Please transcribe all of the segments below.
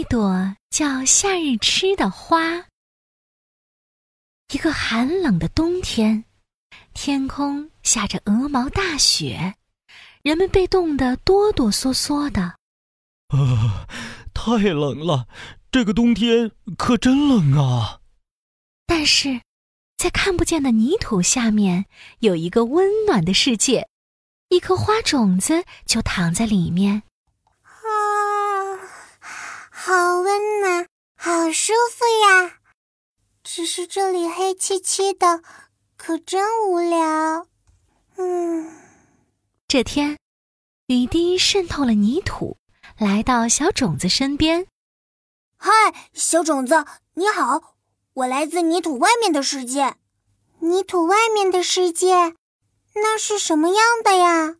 一朵叫夏日吃的花。一个寒冷的冬天，天空下着鹅毛大雪，人们被冻得哆哆嗦嗦的。啊，太冷了！这个冬天可真冷啊！但是，在看不见的泥土下面，有一个温暖的世界，一颗花种子就躺在里面。啊，好温暖，好舒服呀！只是这里黑漆漆的，可真无聊。嗯，这天，雨滴渗透了泥土，来到小种子身边。嗨，小种子，你好！我来自泥土外面的世界。泥土外面的世界，那是什么样的呀？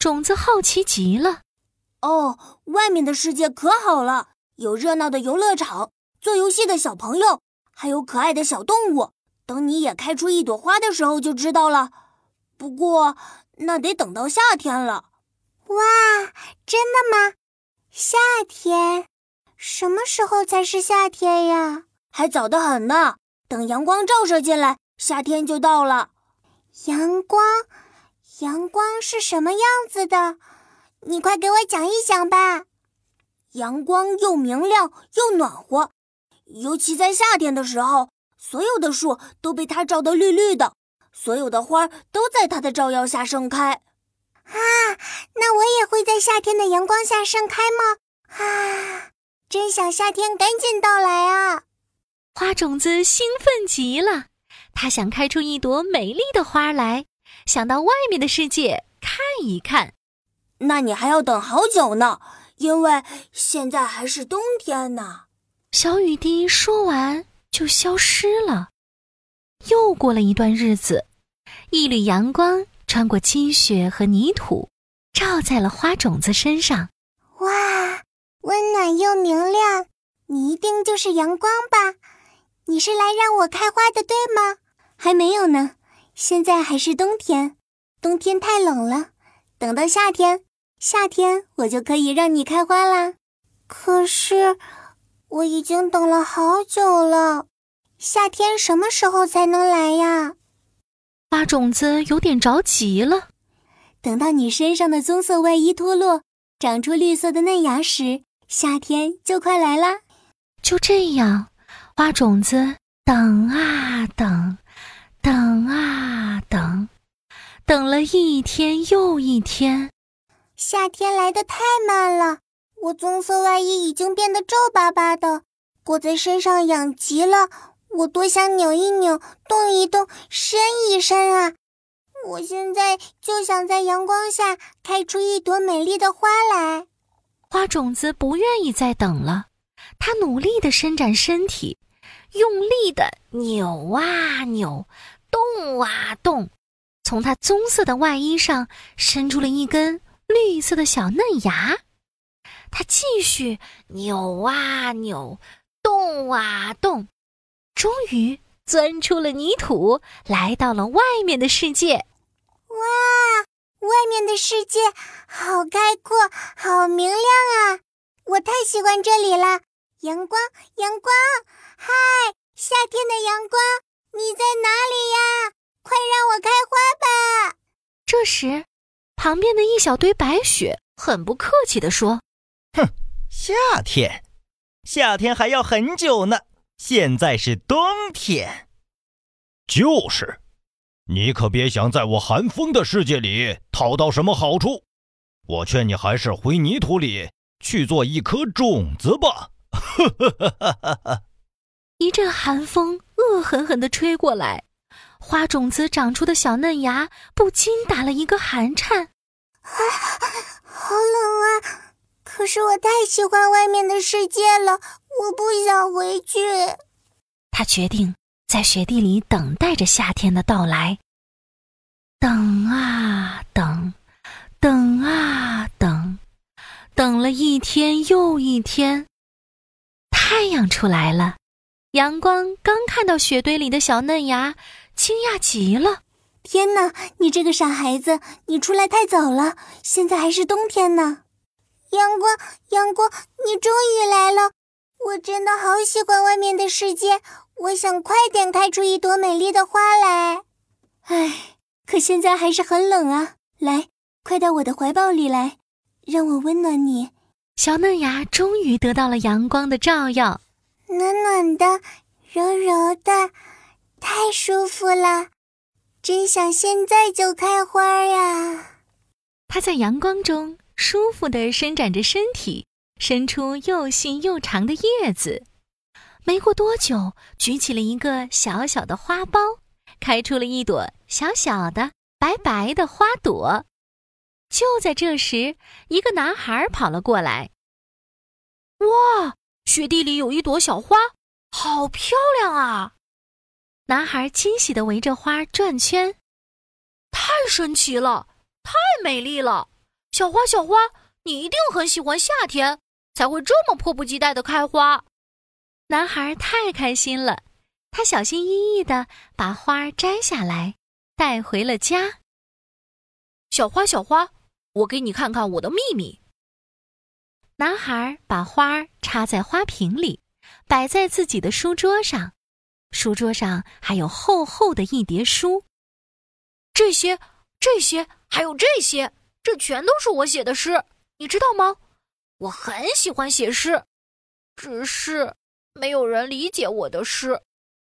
种子好奇极了。哦，外面的世界可好了，有热闹的游乐场，做游戏的小朋友，还有可爱的小动物。等你也开出一朵花的时候，就知道了。不过，那得等到夏天了。哇，真的吗？夏天？什么时候才是夏天呀？还早得很呢。等阳光照射进来，夏天就到了。阳光，阳光是什么样子的？你快给我讲一讲吧。阳光又明亮又暖和，尤其在夏天的时候，所有的树都被它照得绿绿的，所有的花都在它的照耀下盛开。啊，那我也会在夏天的阳光下盛开吗？啊！真想夏天赶紧到来啊！花种子兴奋极了，它想开出一朵美丽的花来，想到外面的世界看一看。那你还要等好久呢，因为现在还是冬天呢。小雨滴说完就消失了。又过了一段日子，一缕阳光穿过积雪和泥土，照在了花种子身上。哇！温暖又明亮，你一定就是阳光吧？你是来让我开花的，对吗？还没有呢，现在还是冬天，冬天太冷了。等到夏天，夏天我就可以让你开花啦。可是我已经等了好久了，夏天什么时候才能来呀？花种子有点着急了。等到你身上的棕色外衣脱落，长出绿色的嫩芽时。夏天就快来啦，就这样，花种子等啊等，等啊等，等了一天又一天。夏天来的太慢了，我棕色外衣已经变得皱巴巴的，裹在身上痒极了。我多想扭一扭，动一动，伸一伸啊！我现在就想在阳光下开出一朵美丽的花来。花种子不愿意再等了，它努力地伸展身体，用力地扭啊扭，动啊动，从它棕色的外衣上伸出了一根绿色的小嫩芽。它继续扭啊扭，动啊动，终于钻出了泥土，来到了外面的世界。哇！外面的世界好开阔，好明亮啊！我太喜欢这里了。阳光，阳光，嗨，夏天的阳光，你在哪里呀？快让我开花吧！这时，旁边的一小堆白雪很不客气地说：“哼，夏天，夏天还要很久呢。现在是冬天。”就是。你可别想在我寒风的世界里讨到什么好处，我劝你还是回泥土里去做一颗种子吧。一阵寒风恶狠狠地吹过来，花种子长出的小嫩芽不禁打了一个寒颤。啊，好冷啊！可是我太喜欢外面的世界了，我不想回去。他决定。在雪地里等待着夏天的到来，等啊等，等啊等，等了一天又一天。太阳出来了，阳光刚看到雪堆里的小嫩芽，惊讶极了。天哪，你这个傻孩子，你出来太早了，现在还是冬天呢。阳光，阳光，你终于来了，我真的好喜欢外面的世界，我想快点开出一朵美丽的花来。唉，可现在还是很冷啊！来，快到我的怀抱里来，让我温暖你。小嫩芽终于得到了阳光的照耀，暖暖的，柔柔的，太舒服了，真想现在就开花呀！它在阳光中舒服地伸展着身体。伸出又细又长的叶子，没过多久，举起了一个小小的花苞，开出了一朵小小的白白的花朵。就在这时，一个男孩跑了过来。哇，雪地里有一朵小花，好漂亮啊！男孩惊喜地围着花转圈，太神奇了，太美丽了！小花，小花，你一定很喜欢夏天。才会这么迫不及待的开花，男孩太开心了，他小心翼翼的把花摘下来，带回了家。小花，小花，我给你看看我的秘密。男孩把花插在花瓶里，摆在自己的书桌上，书桌上还有厚厚的一叠书，这些、这些还有这些，这全都是我写的诗，你知道吗？我很喜欢写诗，只是没有人理解我的诗，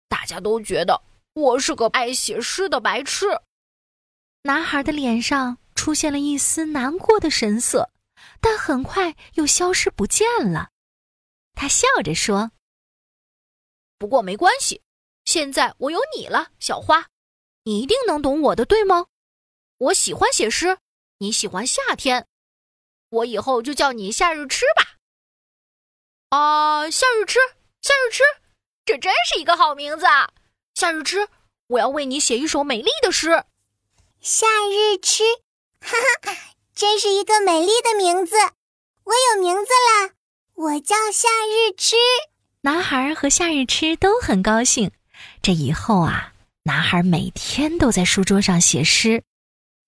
大家都觉得我是个爱写诗的白痴。男孩的脸上出现了一丝难过的神色，但很快又消失不见了。他笑着说：“不过没关系，现在我有你了，小花，你一定能懂我的，对吗？我喜欢写诗，你喜欢夏天。”我以后就叫你夏日吃吧。啊，夏日吃，夏日吃，这真是一个好名字啊！夏日吃，我要为你写一首美丽的诗。夏日吃，哈哈，真是一个美丽的名字。我有名字啦，我叫夏日吃。男孩和夏日吃都很高兴。这以后啊，男孩每天都在书桌上写诗。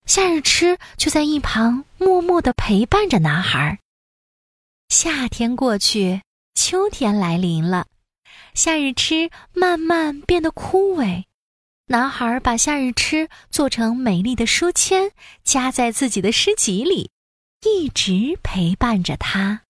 夏日吃就在一旁默默的陪伴着男孩。夏天过去，秋天来临了，夏日吃慢慢变得枯萎。男孩把夏日吃做成美丽的书签，夹在自己的诗集里，一直陪伴着他。